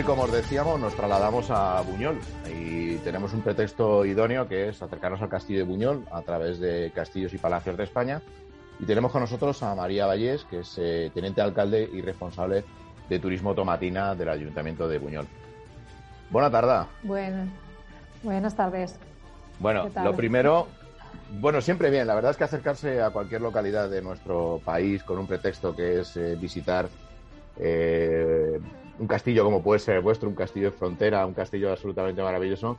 Hoy, como os decíamos, nos trasladamos a Buñol y tenemos un pretexto idóneo que es acercarnos al castillo de Buñol a través de Castillos y Palacios de España. Y tenemos con nosotros a María Vallés, que es eh, teniente alcalde y responsable de Turismo Tomatina del Ayuntamiento de Buñol. Buena tarde. Bueno, buenas tardes. Bueno, lo primero, bueno, siempre bien. La verdad es que acercarse a cualquier localidad de nuestro país con un pretexto que es eh, visitar eh, un castillo como puede ser vuestro, un castillo de frontera, un castillo absolutamente maravilloso,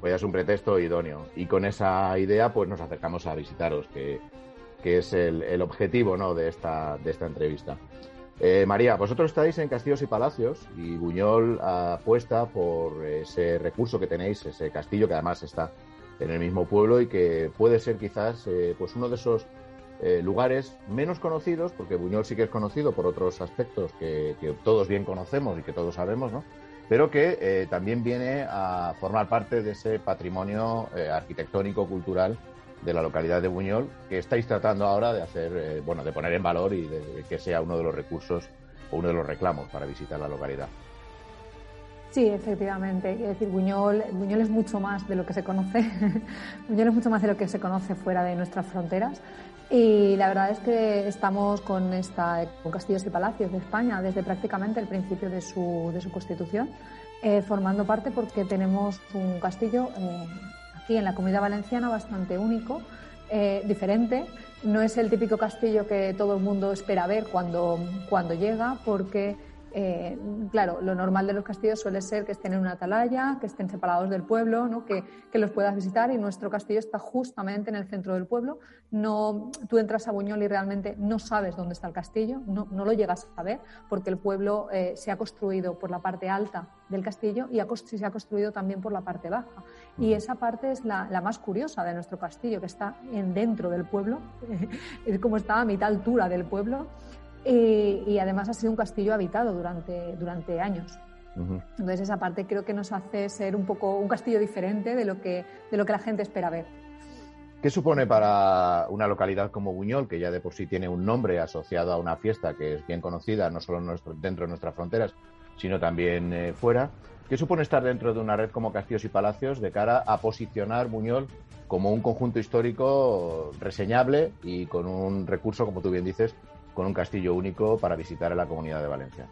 pues ya es un pretexto idóneo. Y con esa idea, pues nos acercamos a visitaros, que, es el, objetivo ¿no? de, esta, de esta entrevista. Eh, María, vosotros estáis en Castillos y Palacios y Buñol apuesta por ese recurso que tenéis, ese castillo que además está en el mismo pueblo y que puede ser quizás eh, pues uno de esos eh, lugares menos conocidos, porque Buñol sí que es conocido por otros aspectos que, todos bien conocemos y que todos sabemos, ¿no? pero que eh, también viene a formar parte de ese patrimonio arquitectónico, cultural de la localidad de Buñol, que estáis tratando ahora de hacer, bueno, de poner en valor y de que sea uno de los recursos o uno de los reclamos para visitar la localidad. Sí, efectivamente. Es decir, Buñol, Buñol es mucho más de lo que se conoce. Buñol es mucho más de lo que se conoce fuera de nuestras fronteras. Y la verdad es que estamos con, esta, con Castillos y Palacios de España desde prácticamente el principio de su, de su constitución, eh, formando parte porque tenemos un castillo eh, aquí en la comunidad valenciana bastante único, eh, diferente. No es el típico castillo que todo el mundo espera ver cuando, cuando llega, porque eh, claro, lo normal de los castillos suele ser que estén en una atalaya, que estén separados del pueblo, ¿no? que, los puedas visitar y nuestro castillo está justamente en el centro del pueblo. No, tú entras a Buñol y realmente no sabes dónde está el castillo, no, lo llegas a ver porque el pueblo eh, se ha construido por la parte alta del castillo y se ha construido también por la parte baja. Y esa parte es la, más curiosa de nuestro castillo, que está en dentro del pueblo, es como está a mitad altura del pueblo y, además ha sido un castillo habitado durante, durante años. Entonces esa parte creo que nos hace ser un poco un castillo diferente de lo que, de lo que la gente espera ver. ¿Qué supone para una localidad como Buñol, que ya de por sí tiene un nombre asociado a una fiesta que es bien conocida, no solo dentro de nuestras fronteras, sino también eh, fuera? ¿Qué supone estar dentro de una red como Castillos y Palacios de cara a posicionar Buñol como un conjunto histórico reseñable y con un recurso, como tú bien dices, con un castillo único para visitar en la Comunidad de Valencia?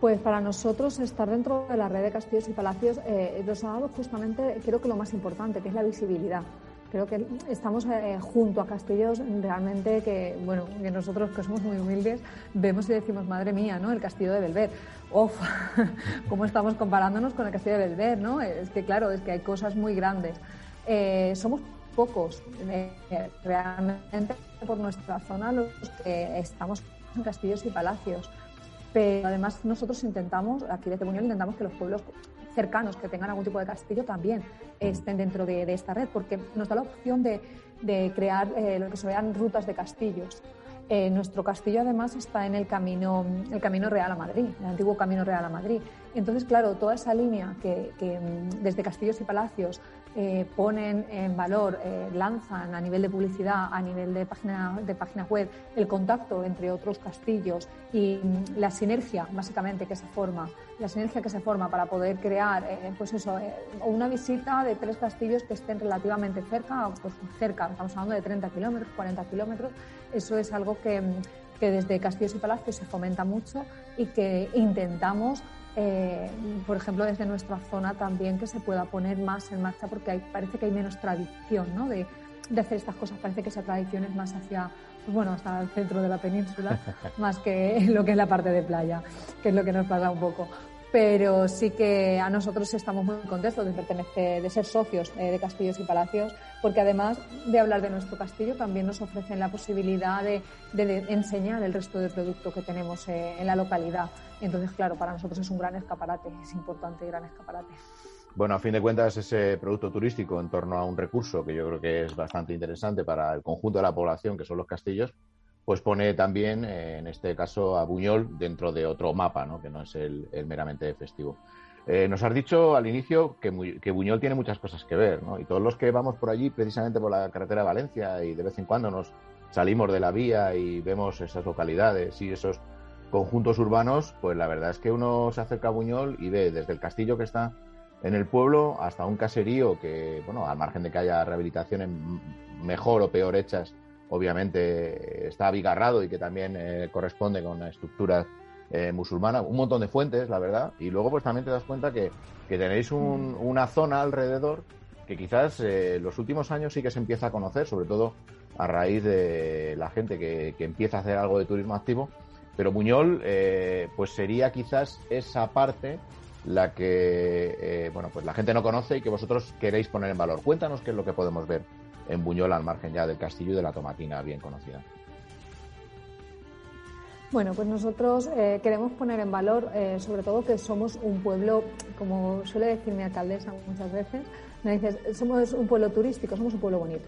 Pues para nosotros estar dentro de la red de castillos y palacios eh, nos ha dado justamente, creo que lo más importante, que es la visibilidad. Creo que estamos eh, junto a castillos realmente que, bueno, que nosotros que somos muy humildes vemos y decimos, madre mía, ¿no? El castillo de Belver. ¡Uf! ¿Cómo estamos comparándonos con el castillo de Belver, no? Es que, claro, es que hay cosas muy grandes. Eh, somos pocos eh, realmente por nuestra zona los que estamos en castillos y palacios. Pero además nosotros intentamos, aquí de Buñol, intentamos que los pueblos cercanos que tengan algún tipo de castillo también estén dentro de, esta red, porque nos da la opción de, crear eh, lo que se vean rutas de castillos. Eh, nuestro castillo además está en el camino, el camino Real a Madrid, el antiguo camino Real a Madrid. Entonces, claro, toda esa línea que, que mm, desde castillos y palacios eh, ponen en valor, eh, lanzan a nivel de publicidad, a nivel de página, de página web, el contacto entre otros castillos y la sinergia, básicamente, que se forma, la sinergia que se forma para poder crear, eh, pues eso, una visita de tres castillos que estén relativamente cerca, pues cerca, estamos hablando de 30 kilómetros, 40 kilómetros, eso es algo que, que desde Castillos y Palacios se fomenta mucho y que intentamos eh, por ejemplo, desde nuestra zona también que se pueda poner más en marcha porque parece que hay menos tradición ¿no? de, hacer estas cosas. Parece que esa tradición es más hacia, pues bueno, hasta el centro de la península, más que lo que es la parte de playa, que es lo que nos pasa un poco pero sí que a nosotros estamos muy contentos de pertenecer, de ser socios eh, de Castillos y Palacios, porque además de hablar de nuestro castillo, también nos ofrecen la posibilidad de, enseñar el resto del producto que tenemos eh, en la localidad. Entonces, claro, para nosotros es un gran escaparate, es importante, gran escaparate. Bueno, a fin de cuentas, ese producto turístico en torno a un recurso que yo creo que es bastante interesante para el conjunto de la población, que son los castillos, pues pone también, eh, en este caso, a Buñol dentro de otro mapa, ¿no? que no es el, meramente festivo. Eh, nos has dicho al inicio que, Buñol tiene muchas cosas que ver, ¿no? y todos los que vamos por allí, precisamente por la carretera de Valencia, y de vez en cuando nos salimos de la vía y vemos esas localidades y esos conjuntos urbanos, pues la verdad es que uno se acerca a Buñol y ve desde el castillo que está en el pueblo hasta un caserío que, bueno, al margen de que haya rehabilitaciones mejor o peor hechas, obviamente está abigarrado y que también eh, corresponde con la estructura eh, musulmana, un montón de fuentes, la verdad, y luego pues también te das cuenta que, tenéis una zona alrededor que quizás eh, los últimos años sí que se empieza a conocer, sobre todo a raíz de la gente que, que empieza a hacer algo de turismo activo, pero Buñol eh, pues sería quizás esa parte la que bueno pues la gente no conoce y que vosotros queréis poner en valor. Cuéntanos qué es lo que podemos ver en Buñol al margen ya del castillo y de la tomatina bien conocida. Bueno, pues nosotros eh, queremos poner en valor, eh, sobre todo, que somos un pueblo, como suele decir mi alcaldesa muchas veces, me dices, somos un pueblo turístico, somos un pueblo bonito.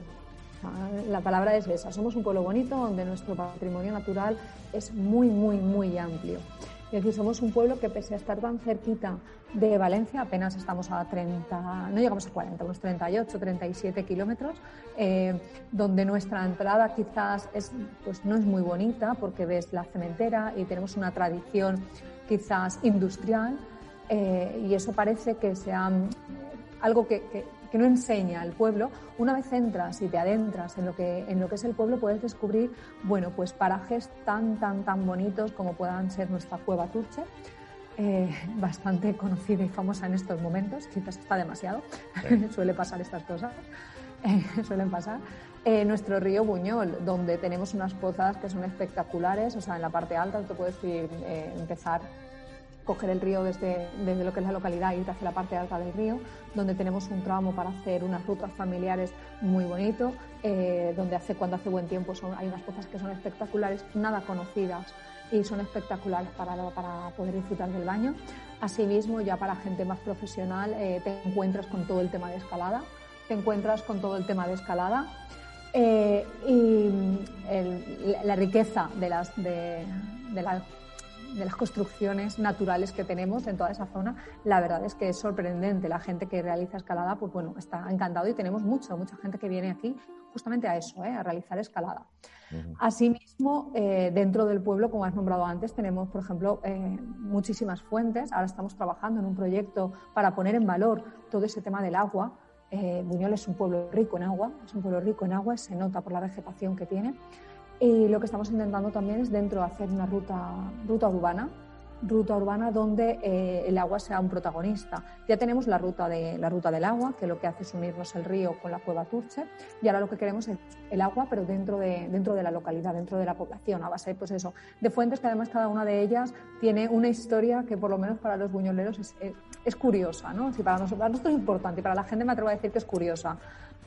la palabra es esa, somos un pueblo bonito donde nuestro patrimonio natural es muy, muy, muy amplio. Es decir, somos un pueblo que pese a estar tan cerquita de Valencia, apenas estamos a 30, no llegamos a 40, unos 38, 37 kilómetros, eh, donde nuestra entrada quizás es, pues no es muy bonita porque ves la cementera y tenemos una tradición quizás industrial eh, y eso parece que sea algo que, que no enseña al pueblo, una vez entras y te adentras en lo que, en lo que es el pueblo, puedes descubrir, bueno, pues parajes tan, tan, tan bonitos como puedan ser nuestra cueva Turche, eh, bastante conocida y famosa en estos momentos, quizás está demasiado, suele pasar estas cosas, eh, suelen pasar. Eh, nuestro río Buñol, donde tenemos unas pozas que son espectaculares, o sea, en la parte alta tú puedes ir, empezar coger el río desde, desde lo que es la localidad e ir hacia la parte alta del río, donde tenemos un tramo para hacer unas rutas familiares muy bonito, eh, donde hace, cuando hace buen tiempo son, hay unas cosas que son espectaculares, nada conocidas y son espectaculares para, para poder disfrutar del baño. Asimismo, ya para gente más profesional, eh, te encuentras con todo el tema de escalada, te encuentras con todo el tema de escalada eh, y la riqueza de, las, de las construcciones naturales que tenemos en toda esa zona, la verdad es que es sorprendente. La gente que realiza escalada, pues bueno, está encantado y tenemos mucho, mucha gente que viene aquí justamente a eso, ¿eh? a realizar escalada. Asimismo, eh, dentro del pueblo, como has nombrado antes, tenemos, por ejemplo, eh, muchísimas fuentes. Ahora estamos trabajando en un proyecto para poner en valor todo ese tema del agua. Buñol es un pueblo rico en agua, es un pueblo rico en agua, se nota por la vegetación que tiene. Y lo que estamos intentando también es dentro hacer una ruta, ruta urbana, ruta urbana donde eh, el agua sea un protagonista. Ya tenemos la ruta, de, la ruta del agua, que lo que hace es unirnos el río con la cueva Turche, y ahora lo que queremos es el agua, pero dentro de, dentro de la localidad, dentro de la población, a base pues eso, de fuentes que además cada una de ellas tiene una historia que por lo menos para los buñoleros es, curiosa, ¿no? Si para nosotros, para es importante y para la gente me atrevo a decir que es curiosa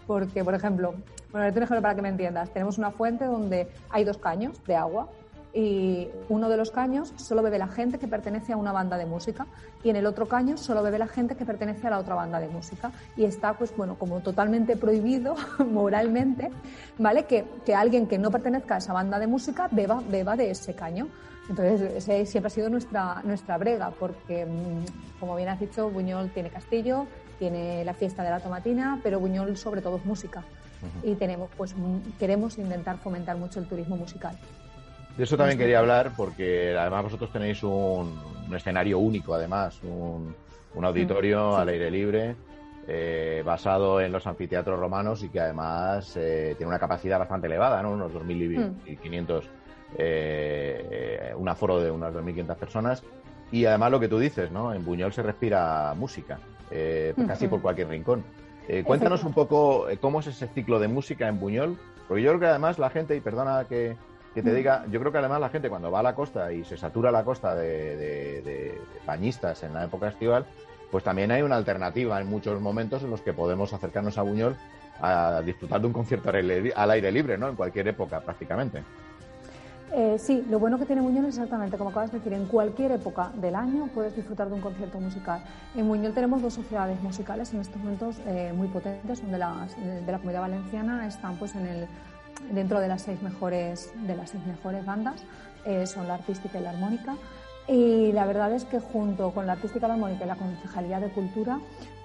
porque, por ejemplo, bueno, un ejemplo para que me entiendas. Tenemos una fuente donde hay dos caños de agua y uno de los caños solo bebe la gente que pertenece a una banda de música y en el otro caño solo bebe la gente que pertenece a la otra banda de música y está pues bueno como totalmente prohibido moralmente vale que, que alguien que no pertenezca a esa banda de música beba beba de ese caño entonces ese siempre ha sido nuestra nuestra brega porque mm, como bien has dicho Buñol tiene castillo tiene la fiesta de la tomatina, pero Buñol sobre todo es música. Y tenemos, pues, queremos intentar fomentar mucho el turismo musical. De eso también quería hablar porque además vosotros tenéis un, escenario único, además, un, auditorio al aire libre eh, basado en los anfiteatros romanos y que además eh, tiene una capacidad bastante elevada, ¿no? unos 2.500, mm. eh, un aforo de unas 2.500 personas. Y además lo que tú dices, ¿no? En Buñol se respira música. Eh, casi por cualquier rincón. Eh, cuéntanos un poco eh, cómo es ese ciclo de música en Buñol, porque yo creo que además la gente, y perdona que, te diga, yo creo que además la gente cuando va a la costa y se satura la costa de, bañistas en la época estival, pues también hay una alternativa en muchos momentos en los que podemos acercarnos a Buñol a disfrutar de un concierto al aire libre, ¿no? En cualquier época prácticamente. Eh, sí, lo bueno que tiene Muñol es exactamente como acabas de decir, en cualquier época del año puedes disfrutar de un concierto musical. En Muñol tenemos dos sociedades musicales en estos momentos eh, muy potentes, son de, las, de la comunidad valenciana, están pues en el, dentro de las seis mejores, de las seis mejores bandas, eh, son la artística y la armónica. Y la verdad es que junto con la Artística Armónica y la Concejalía de Cultura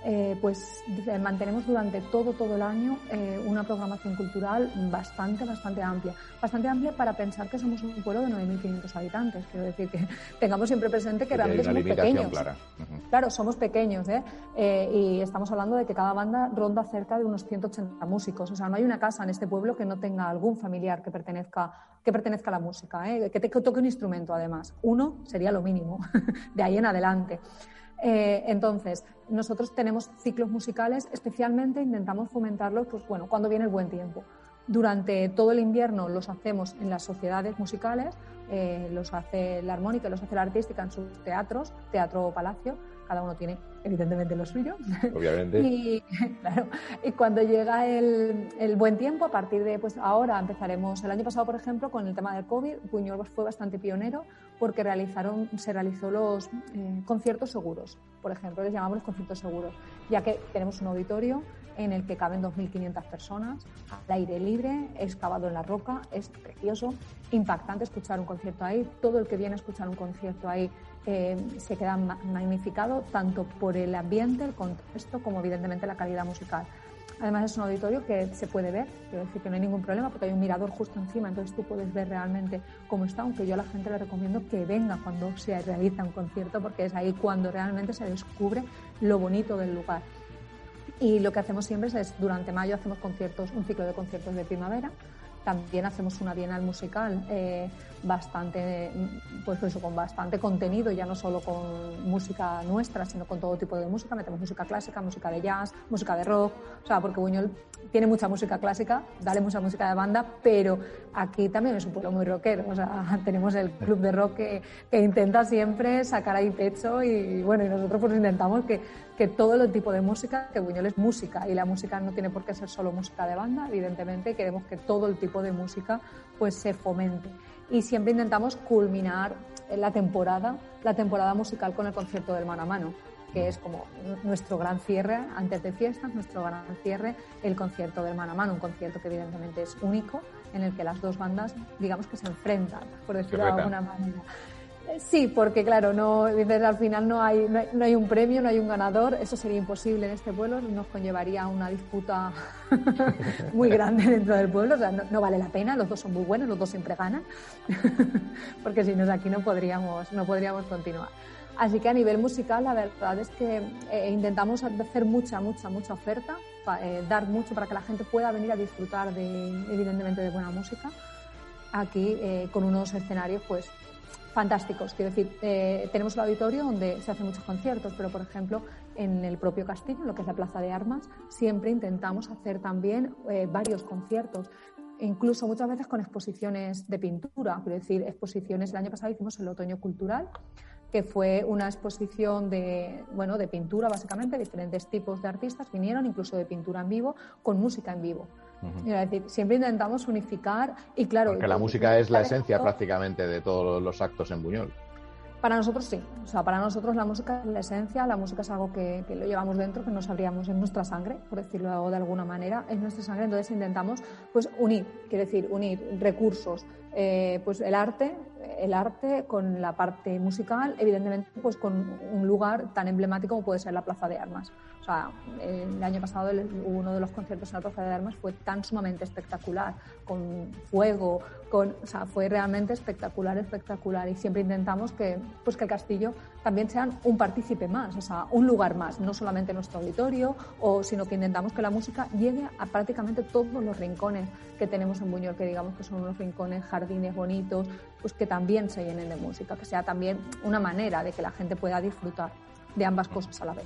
eh, pues mantenemos durante todo, todo el año eh, una programación cultural bastante, bastante amplia. Bastante amplia para pensar que somos un pueblo de 9.500 habitantes. Quiero decir que tengamos siempre presente que realmente somos pequeños. Claro, somos pequeños ¿eh? y estamos hablando de que cada banda ronda cerca de unos 180 músicos. O sea, no hay una casa en este pueblo que no tenga algún familiar que pertenezca, que pertenezca a la música, que, te, que toque un instrumento además. Uno sería lo mínimo, de ahí en adelante. Eh, entonces, nosotros tenemos ciclos musicales, especialmente intentamos fomentarlos pues, bueno, cuando viene el buen tiempo. Durante todo el invierno los hacemos en las sociedades musicales, eh, los hace la armónica, los hace la artística en sus teatros, teatro palacio, cada uno tiene evidentemente lo suyo. Obviamente. y, claro, y cuando llega el, el, buen tiempo, a partir de pues ahora empezaremos, el año pasado por ejemplo, con el tema del COVID, Puñol fue bastante pionero porque realizaron, se realizó los eh, conciertos seguros, por ejemplo, les llamamos los conciertos seguros, ya que tenemos un auditorio en el que caben 2.500 personas, al aire libre, excavado en la roca, es precioso, impactante escuchar un concierto ahí, todo el que viene a escuchar un concierto ahí eh, se queda magnificado tanto por el ambiente, el contexto, como evidentemente la calidad musical. Además es un auditorio que se puede ver, quiero decir que no hay ningún problema porque hay un mirador justo encima, entonces tú puedes ver realmente cómo está, aunque yo a la gente le recomiendo que venga cuando se realiza un concierto porque es ahí cuando realmente se descubre lo bonito del lugar. Y lo que hacemos siempre es, durante mayo hacemos conciertos, un ciclo de conciertos de primavera, también hacemos una bienal musical eh, bastante, pues con bastante contenido, ya no solo con música nuestra, sino con todo tipo de música. Metemos música clásica, música de jazz, música de rock, o sea, porque Buñol tiene mucha música clásica, dale mucha música de banda, pero aquí también es un pueblo muy rockero. O sea, tenemos el club de rock que, que intenta siempre sacar ahí pecho y bueno, y nosotros pues intentamos que que todo el tipo de música, que Buñol es música y la música no tiene por qué ser solo música de banda, evidentemente queremos que todo el tipo de música pues se fomente. Y siempre intentamos culminar la temporada, la temporada musical con el concierto del mano a mano, que es como nuestro gran cierre antes de fiestas, nuestro gran cierre, el concierto del mano a mano, un concierto que evidentemente es único, en el que las dos bandas, digamos que se enfrentan, por decirlo de alguna manera. Sí, porque claro, no, al final no hay, no hay, un premio, no hay un ganador, eso sería imposible en este pueblo, nos conllevaría una disputa muy grande dentro del pueblo, o sea, no, vale la pena, los dos son muy buenos, los dos siempre ganan, porque si no, aquí no podríamos, no podríamos continuar. Así que a nivel musical, la verdad es que eh, intentamos hacer mucha, mucha, mucha oferta, eh, dar mucho para que la gente pueda venir a disfrutar de, evidentemente, de buena música. Aquí, eh, con unos escenarios, pues, fantásticos. Quiero decir, eh, tenemos el auditorio donde se hacen muchos conciertos, pero por ejemplo en el propio castillo, lo que es la Plaza de Armas, siempre intentamos hacer también eh, varios conciertos. Incluso muchas veces con exposiciones de pintura, quiero decir, exposiciones. El año pasado hicimos el Otoño Cultural, que fue una exposición de, bueno, de pintura, básicamente, diferentes tipos de artistas vinieron, incluso de pintura en vivo, con música en vivo decir, siempre intentamos unificar y claro. Porque la música es la esencia prácticamente de todos los actos en Buñol. Para nosotros sí, o sea, para nosotros la música es la esencia, la música es algo que, lo llevamos dentro, que no sabríamos en nuestra sangre, por decirlo de alguna manera, es nuestra sangre, entonces intentamos pues unir, quiere decir, unir recursos, eh, pues el arte, el arte con la parte musical, evidentemente pues con un lugar tan emblemático como puede ser la Plaza de Armas. O sea, el año pasado uno de los conciertos en la Plaza de Armas fue tan sumamente espectacular, con fuego, con, o sea, fue realmente espectacular, espectacular. Y siempre intentamos que, pues que el castillo también sea un partícipe más, o sea, un lugar más, no solamente nuestro auditorio, o, sino que intentamos que la música llegue a prácticamente todos los rincones que tenemos en Buñol, que digamos que son unos rincones, jardines bonitos, pues que también se llenen de música, que sea también una manera de que la gente pueda disfrutar de ambas cosas a la vez.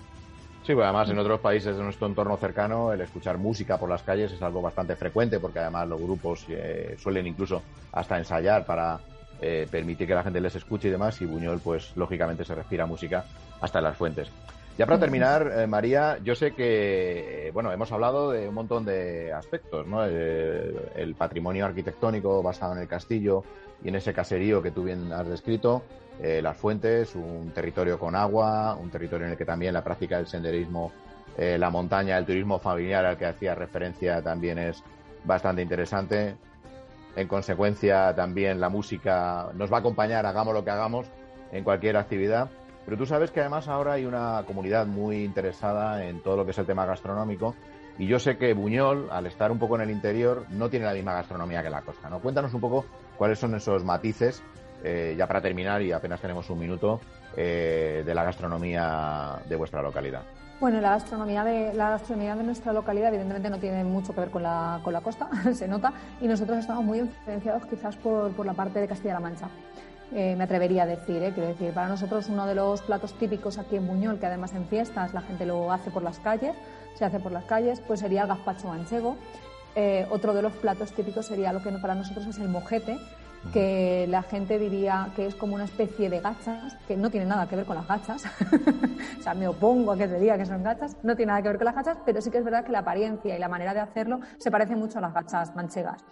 Sí, pues además en otros países de nuestro entorno cercano el escuchar música por las calles es algo bastante frecuente porque además los grupos eh, suelen incluso hasta ensayar para eh, permitir que la gente les escuche y demás y Buñol pues lógicamente se respira música hasta las fuentes. Ya para terminar, eh, María, yo sé que, bueno, hemos hablado de un montón de aspectos, ¿no? el patrimonio arquitectónico basado en el castillo y en ese caserío que tú bien has descrito, eh, las fuentes, un territorio con agua, un territorio en el que también la práctica del senderismo, eh, la montaña, el turismo familiar al que hacía referencia también es bastante interesante. En consecuencia, también la música nos va a acompañar, hagamos lo que hagamos, en cualquier actividad. Pero tú sabes que además ahora hay una comunidad muy interesada en todo lo que es el tema gastronómico. Y yo sé que Buñol, al estar un poco en el interior, no tiene la misma gastronomía que la costa. ¿no? Cuéntanos un poco cuáles son esos matices, eh, ya para terminar, y apenas tenemos un minuto, eh, de la gastronomía de vuestra localidad. Bueno, la gastronomía de la gastronomía de nuestra localidad evidentemente no tiene mucho que ver con la, con la costa, se nota, y nosotros estamos muy influenciados quizás por, por la parte de Castilla-La Mancha. Eh, me atrevería a decir, eh, quiero decir, para nosotros uno de los platos típicos aquí en Buñol, que además en fiestas la gente lo hace por las calles, se hace por las calles, pues sería el gazpacho manchego. Eh, otro de los platos típicos sería lo que para nosotros es el mojete, que la gente diría que es como una especie de gachas, que no tiene nada que ver con las gachas. o sea, me opongo a que te diga que son gachas, no tiene nada que ver con las gachas, pero sí que es verdad que la apariencia y la manera de hacerlo se parece mucho a las gachas manchegas.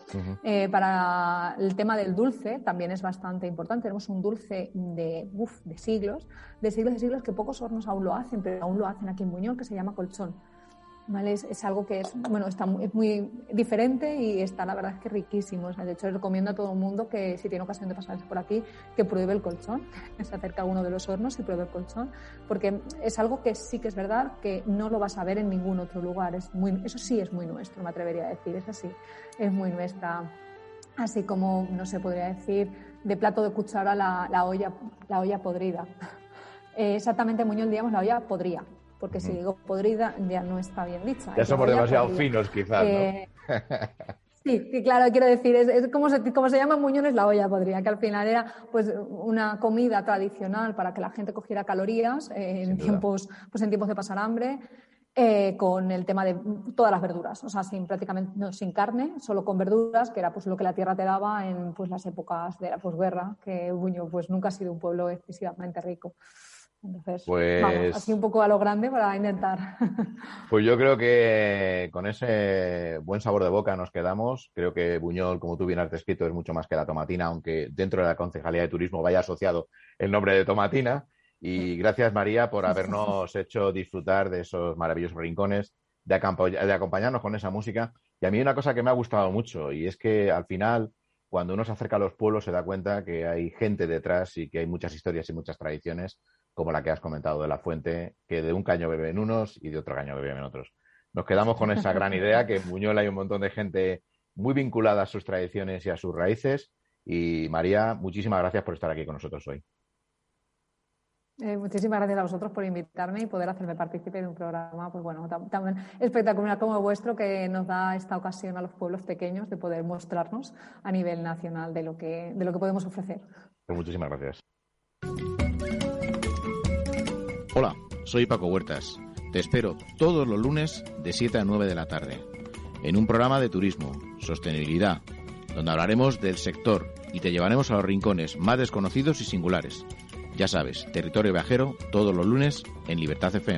Eh, para el tema del dulce también es bastante importante. Tenemos un dulce de, uf, de siglos, de siglos de siglos que pocos hornos aún lo hacen, pero aún lo hacen aquí en Buñol, que se llama colchón. Es, algo que es, bueno, está muy, muy, diferente y está la verdad es que riquísimo. de hecho, recomiendo a todo el mundo que si tiene ocasión de pasarse por aquí, que pruebe el colchón, se acerca a uno de los hornos y pruebe el colchón, porque es algo que sí que es verdad que no lo vas a ver en ningún otro lugar. Es muy, eso sí es muy nuestro, me atrevería a decir, es así, es muy nuestra. Así como, no se podría decir, de plato de cuchara la, la olla, la olla podrida. Eh, exactamente, Muñoz, digamos, la olla podría porque si digo podrida ya no está bien dicha. Ya somos demasiado finos quizás, ¿no? Eh, sí, claro, quiero decir, es, como, se, como se llama Muñones la olla podría, que al final era pues una comida tradicional para que la gente cogiera calorías eh, en, tiempos, pues, en tiempos de pasar hambre. Eh, con el tema de todas las verduras, o sea, sin prácticamente no, sin carne, solo con verduras, que era pues lo que la tierra te daba en pues las épocas de la posguerra, que Buño pues nunca ha sido un pueblo excesivamente rico. Entonces, pues, así un poco a lo grande para intentar. Pues yo creo que con ese buen sabor de boca nos quedamos. Creo que Buñol, como tú bien has descrito, es mucho más que la tomatina, aunque dentro de la Concejalía de Turismo vaya asociado el nombre de tomatina. Y gracias, María, por habernos hecho disfrutar de esos maravillosos rincones, de, de acompañarnos con esa música. Y a mí una cosa que me ha gustado mucho, y es que al final cuando uno se acerca a los pueblos se da cuenta que hay gente detrás y que hay muchas historias y muchas tradiciones como la que has comentado de la fuente, que de un caño beben unos y de otro caño beben otros. Nos quedamos con esa gran idea que en Buñuel hay un montón de gente muy vinculada a sus tradiciones y a sus raíces. Y María, muchísimas gracias por estar aquí con nosotros hoy. Eh, muchísimas gracias a vosotros por invitarme y poder hacerme partícipe de un programa, pues bueno, tan, espectacular como el vuestro que nos da esta ocasión a los pueblos pequeños de poder mostrarnos a nivel nacional de lo que, de lo que podemos ofrecer. Pues muchísimas gracias. Soy Paco Huertas. Te espero todos los lunes de 7 a 9 de la tarde en un programa de turismo, sostenibilidad, donde hablaremos del sector y te llevaremos a los rincones más desconocidos y singulares. Ya sabes, territorio viajero todos los lunes en Libertad FM.